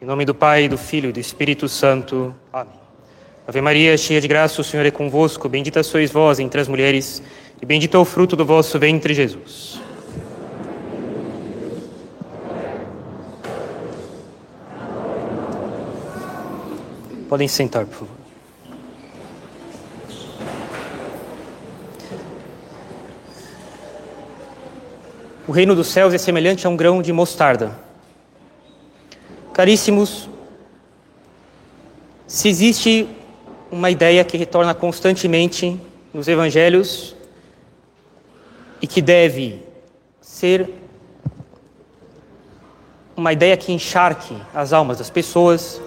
Em nome do Pai, do Filho e do Espírito Santo. Amém. Ave Maria, cheia de graça, o Senhor é convosco. Bendita sois vós entre as mulheres, e bendito é o fruto do vosso ventre, Jesus. Podem sentar, por favor. O reino dos céus é semelhante a um grão de mostarda. Caríssimos, se existe uma ideia que retorna constantemente nos evangelhos e que deve ser uma ideia que encharque as almas das pessoas,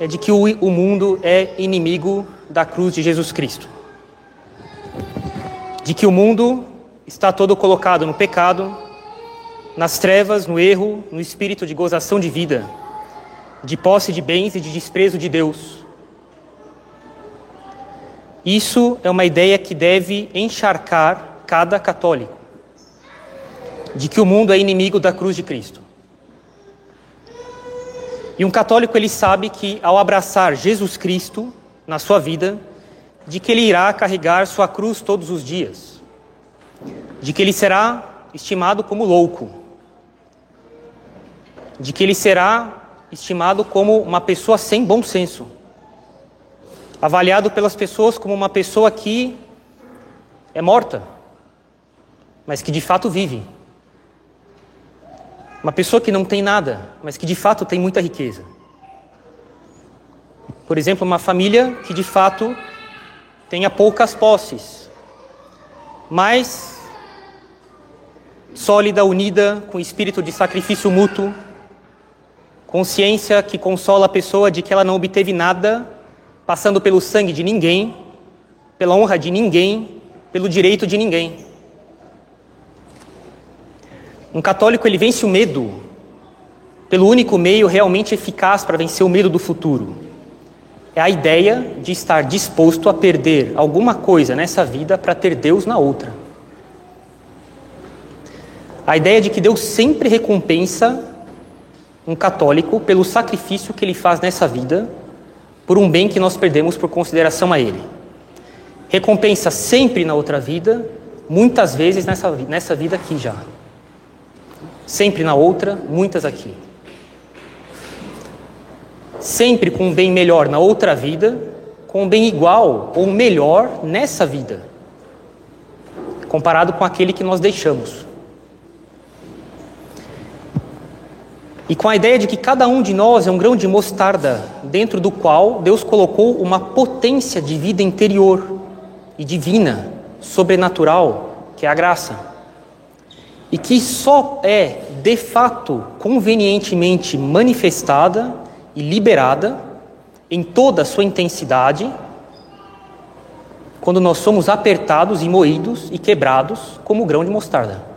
é de que o, mundo é inimigo da cruz de Jesus Cristo. De que o mundo está todo colocado no pecado, nas trevas, no erro, no espírito de gozação de vida, de posse de bens e de desprezo de Deus. Isso é uma ideia que deve encharcar cada católico, de que o mundo é inimigo da cruz de Cristo. E um católico ele sabe que ao abraçar Jesus Cristo na sua vida, de que ele irá carregar sua cruz todos os dias, de que ele será estimado como louco, de que ele será estimado como uma pessoa sem bom senso, avaliado pelas pessoas como uma pessoa que é morta, mas que de fato vive. Uma pessoa que não tem nada, mas que de fato tem muita riqueza. Por exemplo, uma família que de fato tenha poucas posses, mas sólida, unida, com espírito de sacrifício mútuo, consciência que consola a pessoa de que ela não obteve nada, passando pelo sangue de ninguém, pela honra de ninguém, pelo direito de ninguém. Um católico ele vence o medo pelo único meio realmente eficaz para vencer o medo do futuro. É a ideia de estar disposto a perder alguma coisa nessa vida para ter Deus na outra. A ideia de que Deus sempre recompensa um católico pelo sacrifício que ele faz nessa vida por um bem que nós perdemos por consideração a ele. Recompensa sempre na outra vida, muitas vezes nessa, nessa vida aqui já sempre na outra, muitas aqui. Sempre com um bem melhor na outra vida, com um bem igual ou melhor nessa vida, comparado com aquele que nós deixamos. E com a ideia de que cada um de nós é um grão de mostarda, dentro do qual Deus colocou uma potência de vida interior e divina, sobrenatural, que é a graça e que só é de fato convenientemente manifestada e liberada em toda a sua intensidade quando nós somos apertados e moídos e quebrados como grão de mostarda.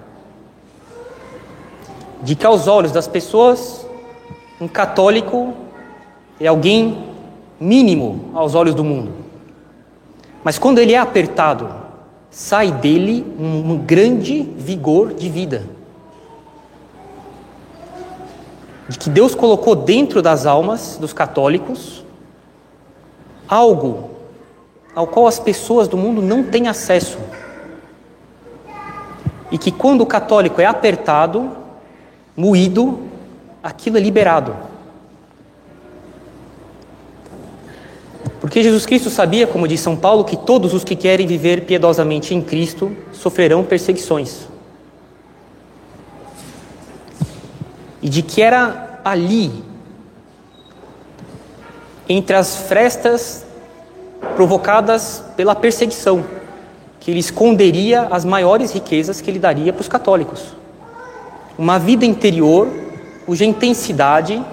De que aos olhos das pessoas, um católico é alguém mínimo aos olhos do mundo. Mas quando ele é apertado, sai dele um grande vigor de vida. De que Deus colocou dentro das almas dos católicos algo ao qual as pessoas do mundo não têm acesso. E que quando o católico é apertado, moído, aquilo é liberado. Porque Jesus Cristo sabia, como diz São Paulo, que todos os que querem viver piedosamente em Cristo sofrerão perseguições. E de que era ali, entre as frestas provocadas pela perseguição, que ele esconderia as maiores riquezas que ele daria para os católicos. Uma vida interior cuja intensidade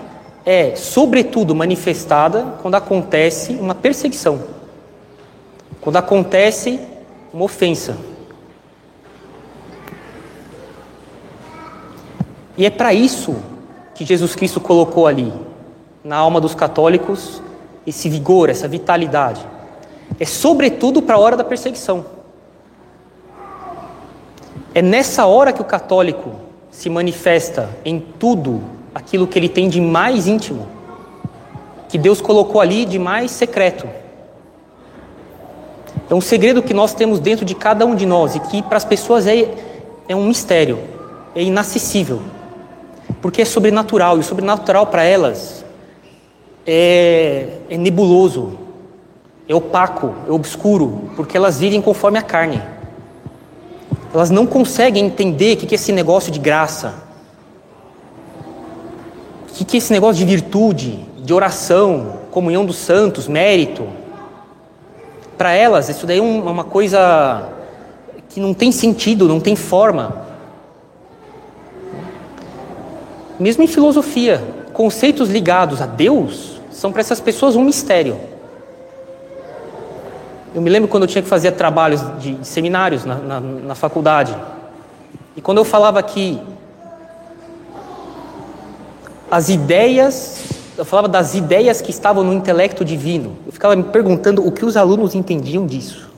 é, sobretudo, manifestada quando acontece uma perseguição, quando acontece uma ofensa. E é para isso que Jesus Cristo colocou ali, na alma dos católicos, esse vigor, essa vitalidade. É sobretudo para a hora da perseguição. É nessa hora que o católico se manifesta em tudo aquilo que ele tem de mais íntimo, que Deus colocou ali de mais secreto. É um segredo que nós temos dentro de cada um de nós e que para as pessoas é, é um mistério, é inacessível, porque é sobrenatural e o sobrenatural para elas é, é nebuloso, é opaco, é obscuro, porque elas vivem conforme a carne. Elas não conseguem entender o que é esse negócio de graça, o que é esse negócio de virtude, de oração, comunhão dos santos, mérito. Para elas, isso daí é uma coisa que não tem sentido, não tem forma. Mesmo em filosofia, conceitos ligados a Deus são para essas pessoas um mistério. Eu me lembro quando eu tinha que fazer trabalhos de seminários na, na, na faculdade. E quando eu falava que as ideias, eu falava das ideias que estavam no intelecto divino, eu ficava me perguntando o que os alunos entendiam disso.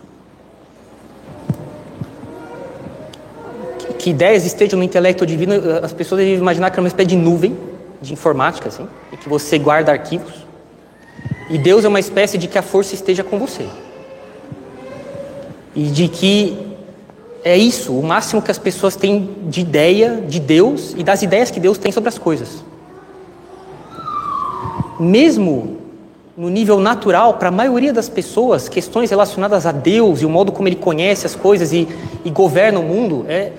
Que, ideias estejam no intelecto divino, as pessoas devem imaginar que é uma espécie de nuvem de informática, assim, e que você guarda arquivos. E Deus é uma espécie de que a força esteja com você e de que é isso, o máximo que as pessoas têm de ideia de Deus e das ideias que Deus tem sobre as coisas. Mesmo no nível natural, para a maioria das pessoas, questões relacionadas a Deus e o modo como Ele conhece as coisas e, e governa o mundo é,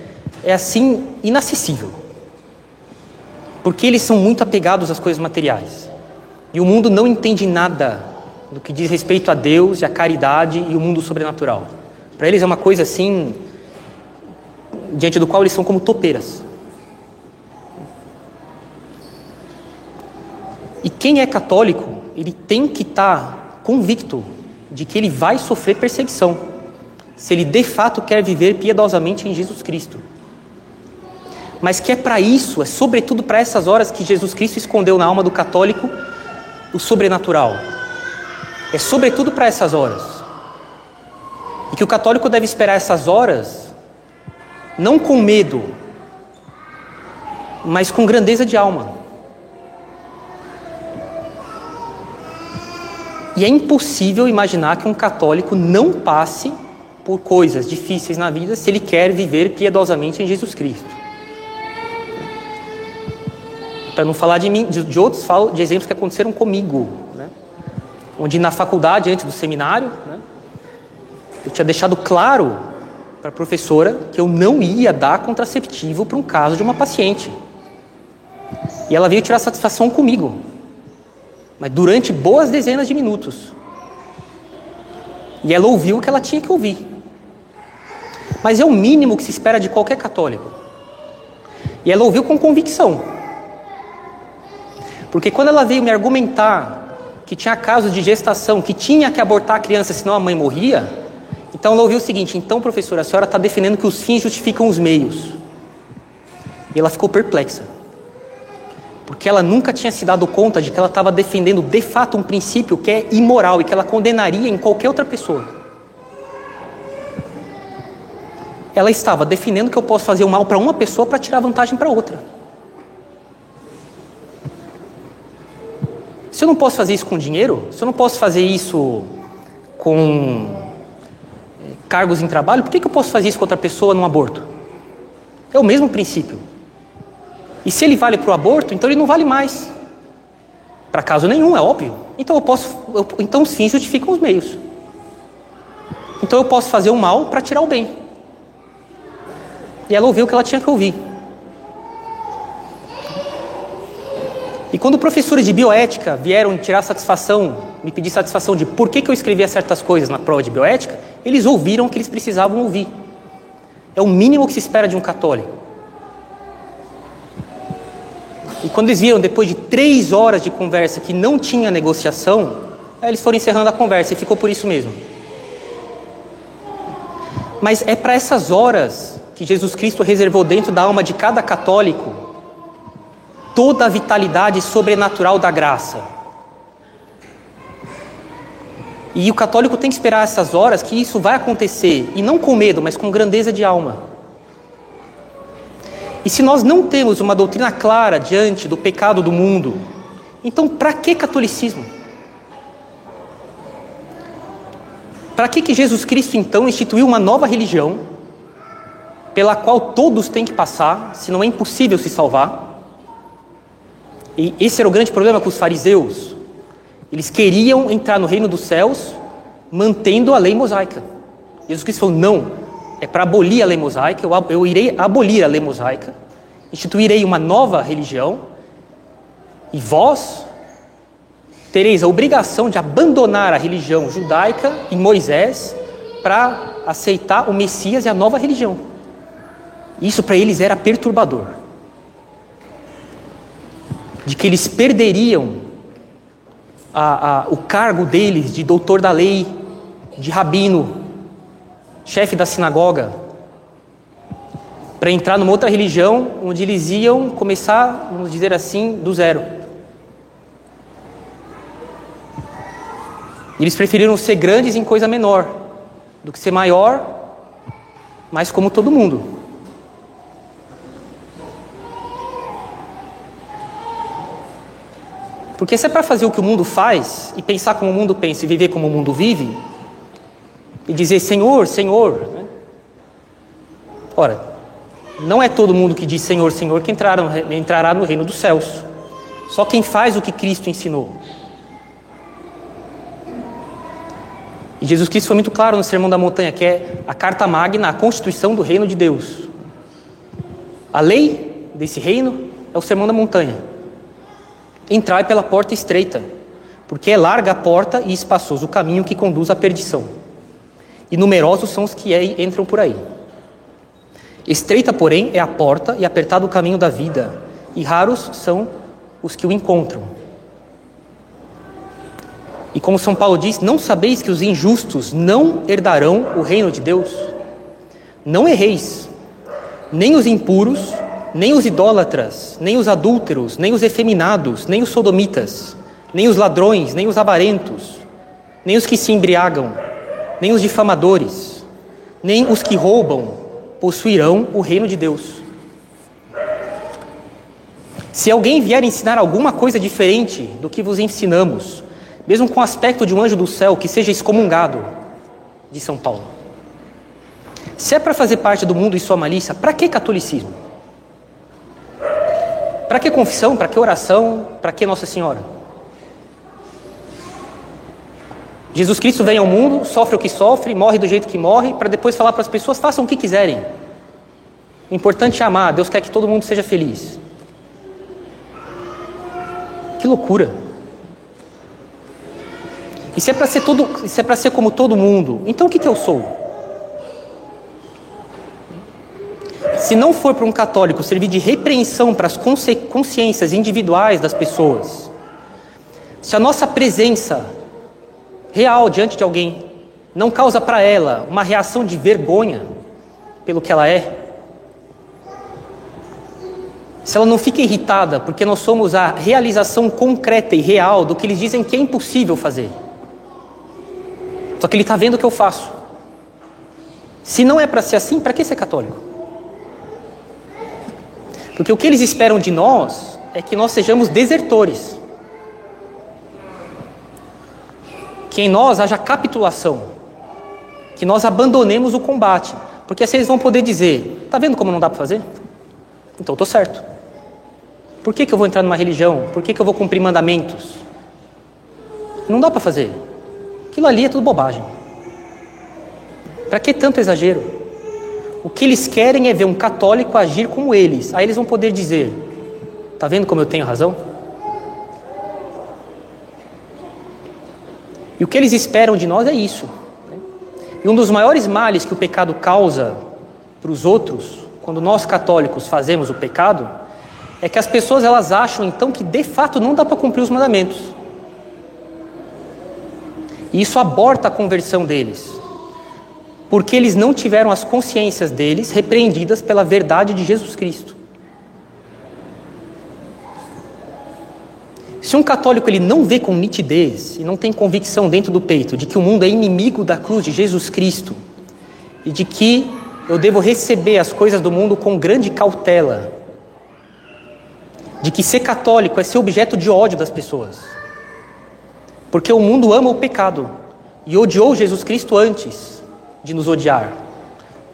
é assim inacessível. Porque eles são muito apegados às coisas materiais. E o mundo não entende nada do que diz respeito a Deus e a caridade e o mundo sobrenatural. Para eles é uma coisa assim, diante do qual eles são como topeiras. E quem é católico, ele tem que estar tá convicto de que ele vai sofrer perseguição, se ele de fato quer viver piedosamente em Jesus Cristo. Mas que é para isso, é sobretudo para essas horas que Jesus Cristo escondeu na alma do católico o sobrenatural. É sobretudo para essas horas. Que o católico deve esperar essas horas, não com medo, mas com grandeza de alma. E é impossível imaginar que um católico não passe por coisas difíceis na vida se ele quer viver piedosamente em Jesus Cristo. Para não falar de mim, de, outros, falo de exemplos que aconteceram comigo, né? onde na faculdade, antes do seminário, né? Eu tinha deixado claro para a professora que eu não ia dar contraceptivo para um caso de uma paciente. E ela veio tirar satisfação comigo, mas durante boas dezenas de minutos. E ela ouviu o que ela tinha que ouvir. Mas é o mínimo que se espera de qualquer católico. E ela ouviu com convicção. Porque quando ela veio me argumentar que tinha casos de gestação, que tinha que abortar a criança senão a mãe morria, então ela ouviu o seguinte: então, professora, a senhora está defendendo que os fins justificam os meios. E ela ficou perplexa. Porque ela nunca tinha se dado conta de que ela estava defendendo de fato um princípio que é imoral e que ela condenaria em qualquer outra pessoa. Ela estava defendendo que eu posso fazer o mal para uma pessoa para tirar vantagem para outra. Se eu não posso fazer isso com dinheiro, se eu não posso fazer isso com cargos em trabalho, por que, que eu posso fazer isso com outra pessoa num aborto? É o mesmo princípio. E se ele vale para o aborto, então ele não vale mais. Para caso nenhum, é óbvio. Então eu posso. Eu, então os fins justificam os meios. Então eu posso fazer o mal para tirar o bem. E ela ouviu o que ela tinha que ouvir. E quando professores de bioética vieram tirar satisfação, me pedir satisfação de por que, que eu escrevia certas coisas na prova de bioética, eles ouviram o que eles precisavam ouvir. É o mínimo que se espera de um católico. E quando eles viram, depois de três horas de conversa, que não tinha negociação, aí eles foram encerrando a conversa e ficou por isso mesmo. Mas é para essas horas que Jesus Cristo reservou dentro da alma de cada católico toda a vitalidade sobrenatural da graça. E o católico tem que esperar essas horas que isso vai acontecer, e não com medo, mas com grandeza de alma. E se nós não temos uma doutrina clara diante do pecado do mundo, então para que catolicismo? Para que, que Jesus Cristo então instituiu uma nova religião pela qual todos têm que passar, se não é impossível se salvar? E esse era o grande problema com os fariseus, eles queriam entrar no reino dos céus mantendo a lei mosaica. Jesus Cristo falou: não, é para abolir a lei mosaica, eu, eu irei abolir a lei mosaica, instituirei uma nova religião, e vós tereis a obrigação de abandonar a religião judaica em Moisés para aceitar o Messias e a nova religião. Isso para eles era perturbador. De que eles perderiam a, a, o cargo deles de doutor da lei, de rabino, chefe da sinagoga, para entrar numa outra religião onde eles iam começar, vamos dizer assim, do zero. Eles preferiram ser grandes em coisa menor do que ser maior, mas como todo mundo. Porque se é para fazer o que o mundo faz e pensar como o mundo pensa e viver como o mundo vive, e dizer Senhor, Senhor. Né? Ora, não é todo mundo que diz Senhor, Senhor que entrará, no reino dos céus. Só quem faz o que Cristo ensinou. E Jesus Cristo foi muito claro no Sermão da Montanha, que é a carta magna, a constituição do reino de Deus. A lei desse reino é o Sermão da Montanha. Entrai pela porta estreita, porque é larga a porta e espaçoso o caminho que conduz à perdição e numerosos são os que entram por aí. Estreita, porém, é a porta e apertado o caminho da vida, e raros são os que o encontram. E como São Paulo diz, não sabeis que os injustos não herdarão o reino de Deus? Não erreis, nem os impuros, nem os idólatras, nem os adúlteros, nem os efeminados, nem os sodomitas, nem os ladrões, nem os avarentos, nem os que se embriagam nem os difamadores, nem os que roubam possuirão o reino de Deus. Se alguém vier ensinar alguma coisa diferente do que vos ensinamos, mesmo com o aspecto de um anjo do céu, que seja excomungado, de São Paulo. Se é para fazer parte do mundo e sua malícia, para que catolicismo? Para que confissão? Para que oração? Para que Nossa Senhora? Jesus Cristo vem ao mundo, sofre o que sofre, morre do jeito que morre, para depois falar para as pessoas: façam o que quiserem. O importante é amar, Deus quer que todo mundo seja feliz. Que loucura! E se é para ser, todo, é ser como todo mundo, então o que, que eu sou? Se não for para um católico servir de repreensão para as consciências individuais das pessoas, se a nossa presença real diante de alguém não causa para ela uma reação de vergonha pelo que ela é, se ela não fica irritada porque nós somos a realização concreta e real do que eles dizem que é impossível fazer, só que ele está vendo o que eu faço. Se não é para ser assim, para que ser católico? Porque o que eles esperam de nós é que nós sejamos desertores. que em nós haja capitulação, que nós abandonemos o combate, porque assim eles vão poder dizer: está vendo como não dá para fazer? Então estou certo. Por que, que eu vou entrar numa religião? Por que, que eu vou cumprir mandamentos? Não dá para fazer. Aquilo ali é tudo bobagem. Para que tanto exagero? O que eles querem é ver um católico agir como eles. Aí eles vão poder dizer: está vendo como eu tenho razão? E o que eles esperam de nós é isso. Né? E um dos maiores males que o pecado causa para os outros, quando nós católicos fazemos o pecado, é que as pessoas elas acham então que de fato não dá para cumprir os mandamentos. E isso aborta a conversão deles. Porque eles não tiveram as consciências deles repreendidas pela verdade de Jesus Cristo. Se um católico ele não vê com nitidez e não tem convicção dentro do peito de que o mundo é inimigo da cruz de Jesus Cristo e de que eu devo receber as coisas do mundo com grande cautela, de que ser católico é ser objeto de ódio das pessoas, porque o mundo ama o pecado e odiou Jesus Cristo antes de nos odiar.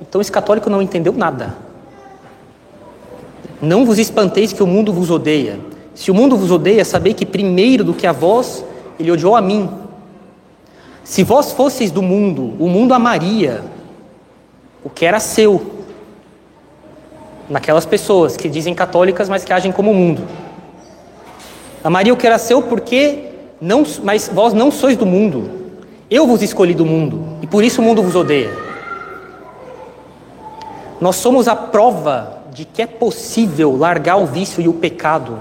Então esse católico não entendeu nada. Não vos espanteis que o mundo vos odeia. Se o mundo vos odeia, sabei que primeiro do que a vós, ele odiou a mim. Se vós fosseis do mundo, o mundo amaria o que era seu. Naquelas pessoas que dizem católicas, mas que agem como o mundo. Amaria o que era seu porque não, mas vós não sois do mundo. Eu vos escolhi do mundo e por isso o mundo vos odeia. Nós somos a prova de que é possível largar o vício e o pecado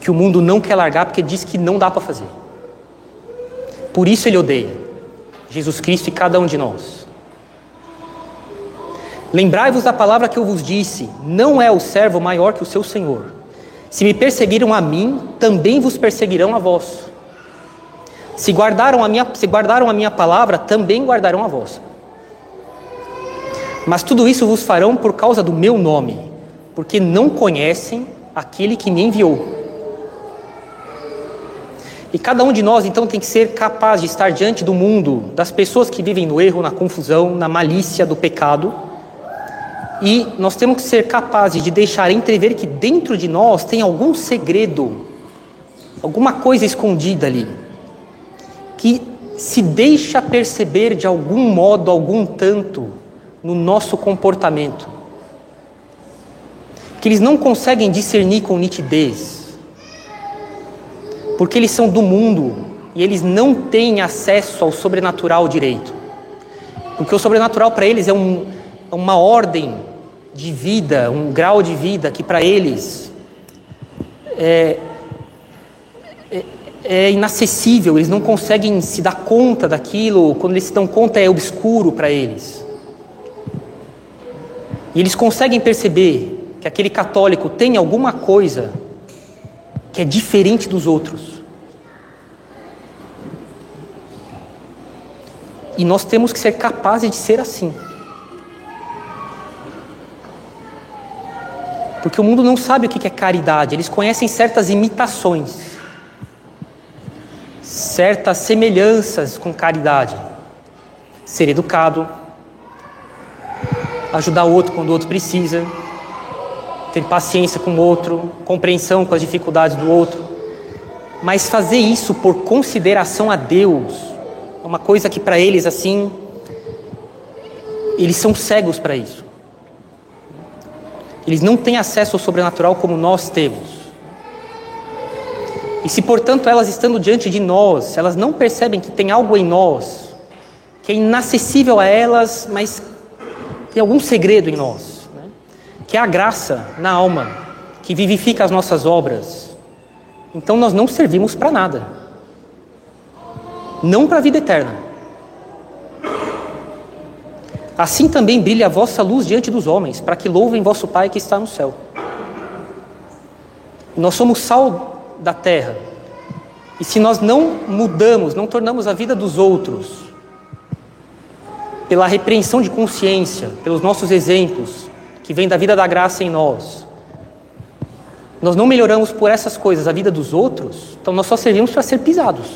que o mundo não quer largar porque diz que não dá para fazer. Por isso ele odeia Jesus Cristo e cada um de nós. Lembrai-vos da palavra que eu vos disse: não é o servo maior que o seu senhor. Se me perseguiram a mim, também vos perseguirão a vós. Se guardaram a minha, se guardaram a minha palavra, também guardarão a vossa. Mas tudo isso vos farão por causa do meu nome, porque não conhecem aquele que me enviou. E cada um de nós, então, tem que ser capaz de estar diante do mundo, das pessoas que vivem no erro, na confusão, na malícia do pecado. E nós temos que ser capazes de deixar entrever que dentro de nós tem algum segredo, alguma coisa escondida ali, que se deixa perceber de algum modo, algum tanto, no nosso comportamento. Que eles não conseguem discernir com nitidez porque eles são do mundo e eles não têm acesso ao sobrenatural direito. Porque o sobrenatural para eles é um, é uma ordem de vida, um grau de vida que para eles é, é, inacessível, eles não conseguem se dar conta daquilo, quando eles se dão conta é obscuro para eles. E eles conseguem perceber que aquele católico tem alguma coisa que é diferente dos outros. E nós temos que ser capazes de ser assim. Porque o mundo não sabe o que é caridade, eles conhecem certas imitações, certas semelhanças com caridade. Ser educado, ajudar o outro quando o outro precisa, ter paciência com o outro, compreensão com as dificuldades do outro. Mas fazer isso por consideração a Deus é uma coisa que para eles assim eles são cegos para isso. Eles não têm acesso ao sobrenatural como nós temos. E se, portanto, elas estando diante de nós, elas não percebem que tem algo em nós que é inacessível a elas, mas tem algum segredo em nós que é a graça na alma, que vivifica as nossas obras. Então nós não servimos para nada. Não para a vida eterna. Assim também brilha a vossa luz diante dos homens, para que louvem vosso Pai que está no céu. Nós somos sal da terra. E se nós não mudamos, não tornamos a vida dos outros, pela repreensão de consciência, pelos nossos exemplos, que vem da vida da graça em nós, nós não melhoramos por essas coisas a vida dos outros, então nós só servimos para ser pisados.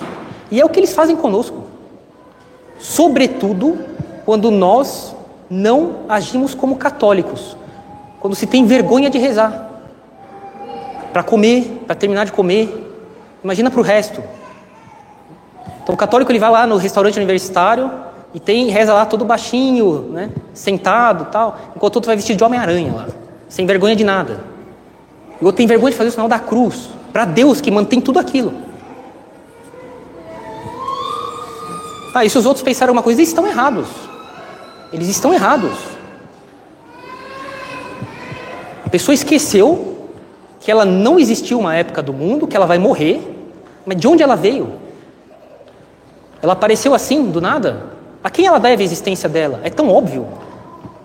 E é o que eles fazem conosco. Sobretudo quando nós não agimos como católicos, quando se tem vergonha de rezar, para comer, para terminar de comer, imagina para o resto. Então o católico ele vai lá no restaurante universitário, e tem reza lá todo baixinho, né? Sentado tal. Enquanto outro vai vestido de Homem-Aranha lá. Sem vergonha de nada. E outro tem vergonha de fazer o sinal da cruz. Para Deus que mantém tudo aquilo. Ah, e se os outros pensaram uma coisa, eles estão errados. Eles estão errados. A pessoa esqueceu que ela não existiu uma época do mundo, que ela vai morrer. Mas de onde ela veio? Ela apareceu assim, do nada? A quem ela deve a existência dela? É tão óbvio.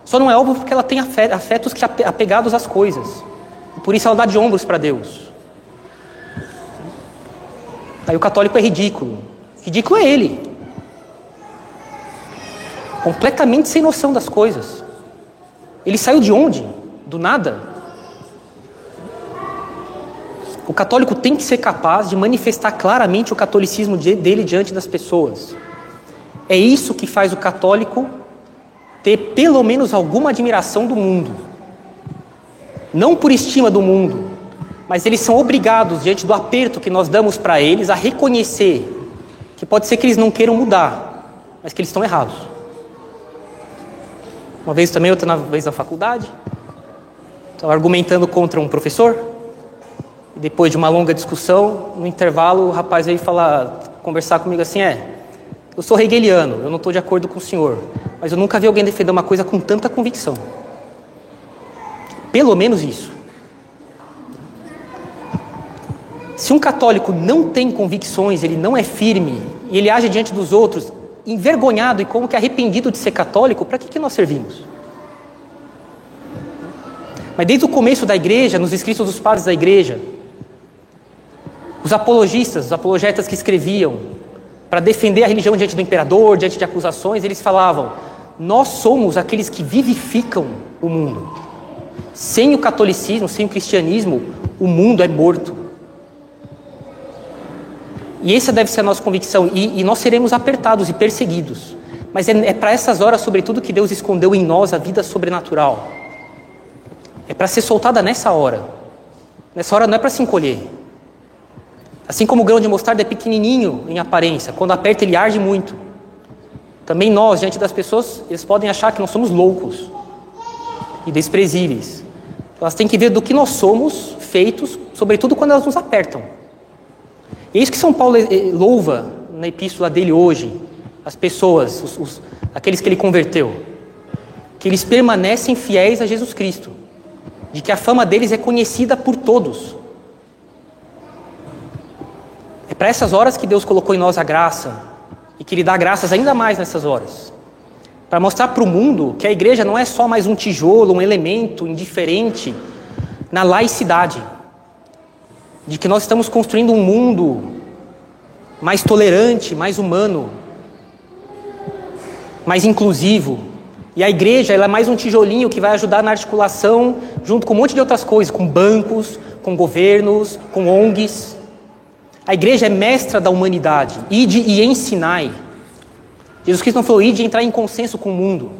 Só não é óbvio porque ela tem afetos que apegados às coisas. Por isso ela dá de ombros para Deus. Aí o católico é ridículo. Ridículo é ele. Completamente sem noção das coisas. Ele saiu de onde? Do nada. O católico tem que ser capaz de manifestar claramente o catolicismo dele diante das pessoas. É isso que faz o católico ter pelo menos alguma admiração do mundo. Não por estima do mundo, mas eles são obrigados, diante do aperto que nós damos para eles, a reconhecer que pode ser que eles não queiram mudar, mas que eles estão errados. Uma vez também, outra vez na faculdade, estava argumentando contra um professor, depois de uma longa discussão, no intervalo, o rapaz veio falar, conversar comigo assim: é, eu sou hegeliano, eu não estou de acordo com o senhor, mas eu nunca vi alguém defender uma coisa com tanta convicção. Pelo menos isso. Se um católico não tem convicções, ele não é firme, e ele age diante dos outros envergonhado e como que arrependido de ser católico, para que, que nós servimos? Mas desde o começo da igreja, nos escritos dos padres da igreja, os apologistas, os apologetas que escreviam para defender a religião diante do imperador, diante de acusações, eles falavam: nós somos aqueles que vivificam o mundo. Sem o catolicismo, sem o cristianismo, o mundo é morto. E essa deve ser a nossa convicção. E, e nós seremos apertados e perseguidos. Mas é, é para essas horas, sobretudo, que Deus escondeu em nós a vida sobrenatural. É para ser soltada nessa hora. Nessa hora não é para se encolher. Assim como o grão de mostarda é pequenininho em aparência, quando aperta ele arde muito. Também nós, diante das pessoas, eles podem achar que nós somos loucos e desprezíveis. Elas têm que ver do que nós somos feitos, sobretudo quando elas nos apertam. E é isso que São Paulo eh, louva na epístola dele hoje, as pessoas, os, os, aqueles que ele converteu, que eles permanecem fiéis a Jesus Cristo, de que a fama deles é conhecida por todos. É para essas horas que Deus colocou em nós a graça e que Ele dá graças ainda mais nessas horas. Para mostrar para o mundo que a igreja não é só mais um tijolo, um elemento indiferente na laicidade. De que nós estamos construindo um mundo mais tolerante, mais humano, mais inclusivo. E a igreja é mais um tijolinho que vai ajudar na articulação, junto com um monte de outras coisas, com bancos, com governos, com ONGs. A igreja é mestra da humanidade. Ide e ensinai. Jesus Cristo não falou ide entrar em consenso com o mundo.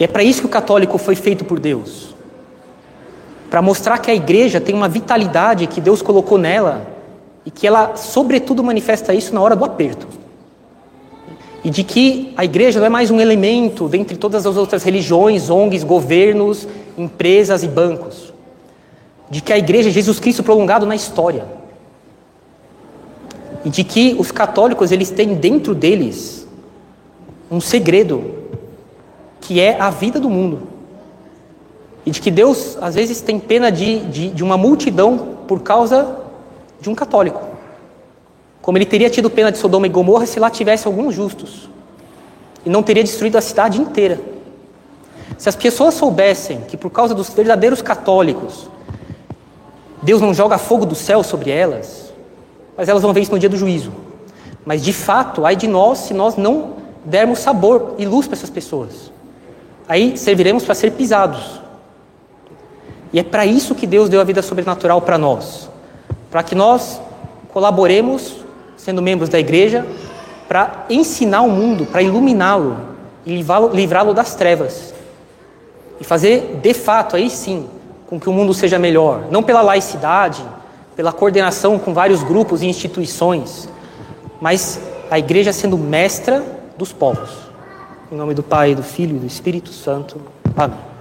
E é para isso que o católico foi feito por Deus. Para mostrar que a igreja tem uma vitalidade que Deus colocou nela e que ela, sobretudo, manifesta isso na hora do aperto. E de que a igreja não é mais um elemento dentre todas as outras religiões, ONGs, governos, empresas e bancos de que a igreja é Jesus Cristo prolongado na história. E de que os católicos eles têm dentro deles um segredo que é a vida do mundo. E de que Deus às vezes tem pena de, de, de uma multidão por causa de um católico. Como ele teria tido pena de Sodoma e Gomorra se lá tivesse alguns justos. E não teria destruído a cidade inteira. Se as pessoas soubessem que por causa dos verdadeiros católicos, Deus não joga fogo do céu sobre elas, mas elas vão ver isso no dia do juízo. Mas de fato, ai de nós se nós não dermos sabor e luz para essas pessoas. Aí serviremos para ser pisados. E é para isso que Deus deu a vida sobrenatural para nós. Para que nós colaboremos, sendo membros da igreja, para ensinar o mundo, para iluminá-lo e livrá-lo das trevas. E fazer, de fato, aí sim, com que o mundo seja melhor, não pela laicidade, pela coordenação com vários grupos e instituições, mas a igreja sendo mestra dos povos. Em nome do Pai, do Filho e do Espírito Santo. Amém.